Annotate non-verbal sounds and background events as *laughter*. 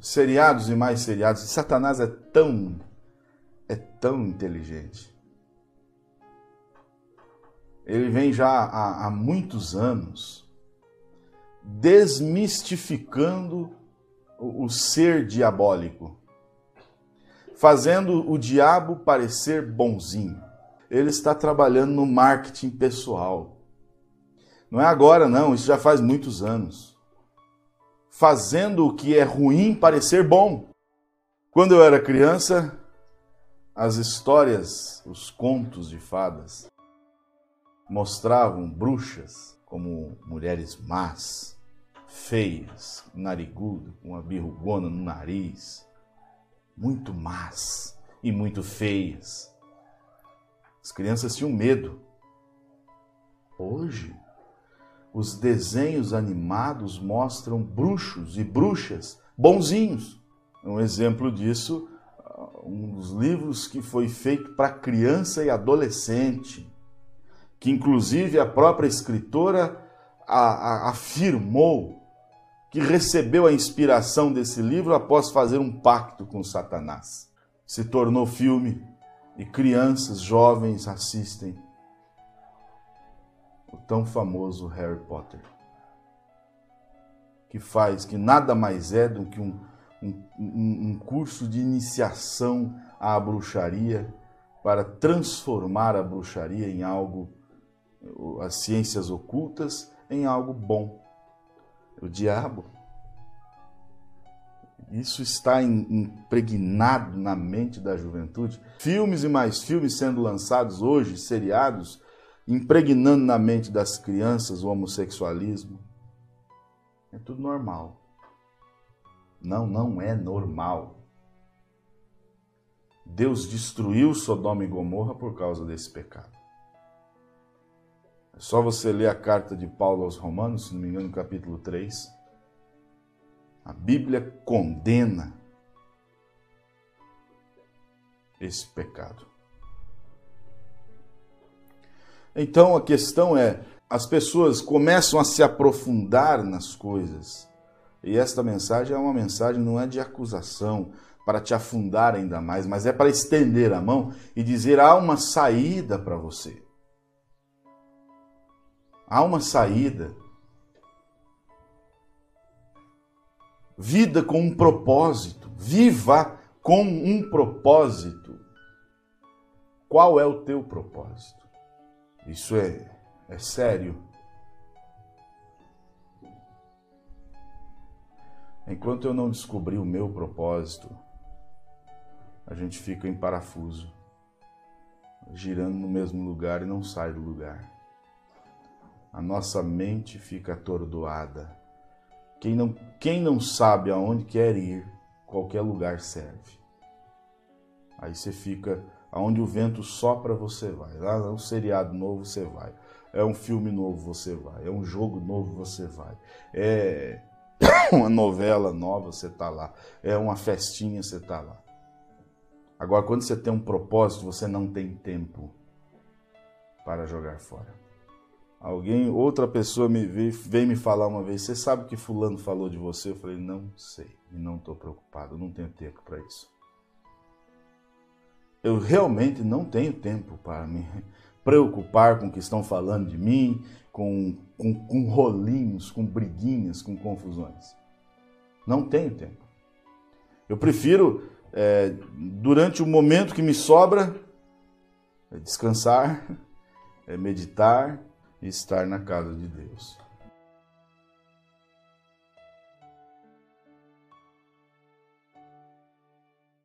seriados e mais seriados. Satanás é tão é tão inteligente. Ele vem já há, há muitos anos desmistificando o, o ser diabólico, fazendo o diabo parecer bonzinho. Ele está trabalhando no marketing pessoal. Não é agora, não, isso já faz muitos anos. Fazendo o que é ruim parecer bom. Quando eu era criança, as histórias, os contos de fadas mostravam bruxas como mulheres más, feias, narigudas, com uma birrugona no nariz, muito más e muito feias. As crianças tinham medo. Os desenhos animados mostram bruxos e bruxas bonzinhos. Um exemplo disso, um dos livros que foi feito para criança e adolescente que inclusive a própria escritora a, a, afirmou que recebeu a inspiração desse livro após fazer um pacto com Satanás. Se tornou filme e crianças, jovens assistem o tão famoso Harry Potter, que faz que nada mais é do que um, um, um curso de iniciação à bruxaria para transformar a bruxaria em algo as ciências ocultas em algo bom. O diabo. Isso está impregnado na mente da juventude. Filmes e mais filmes sendo lançados hoje, seriados, impregnando na mente das crianças o homossexualismo. É tudo normal. Não, não é normal. Deus destruiu Sodoma e Gomorra por causa desse pecado. É só você ler a carta de Paulo aos Romanos, se não me engano, no capítulo 3. A Bíblia condena esse pecado. Então a questão é: as pessoas começam a se aprofundar nas coisas. E esta mensagem é uma mensagem, não é de acusação, para te afundar ainda mais, mas é para estender a mão e dizer: há uma saída para você. Há uma saída. Vida com um propósito. Viva com um propósito. Qual é o teu propósito? Isso é, é sério. Enquanto eu não descobrir o meu propósito, a gente fica em parafuso, girando no mesmo lugar e não sai do lugar a nossa mente fica atordoada. Quem não, quem não sabe aonde quer ir, qualquer lugar serve. Aí você fica aonde o vento sopra, você vai. Lá é um seriado novo, você vai. É um filme novo, você vai. É um jogo novo, você vai. É *coughs* uma novela nova, você está lá. É uma festinha, você está lá. Agora, quando você tem um propósito, você não tem tempo para jogar fora. Alguém, outra pessoa me veio me falar uma vez, você sabe o que fulano falou de você? Eu falei, não sei, e não estou preocupado, não tenho tempo para isso. Eu realmente não tenho tempo para me preocupar com o que estão falando de mim, com, com, com rolinhos, com briguinhas, com confusões. Não tenho tempo. Eu prefiro, é, durante o momento que me sobra, é descansar, é meditar, estar na casa de Deus.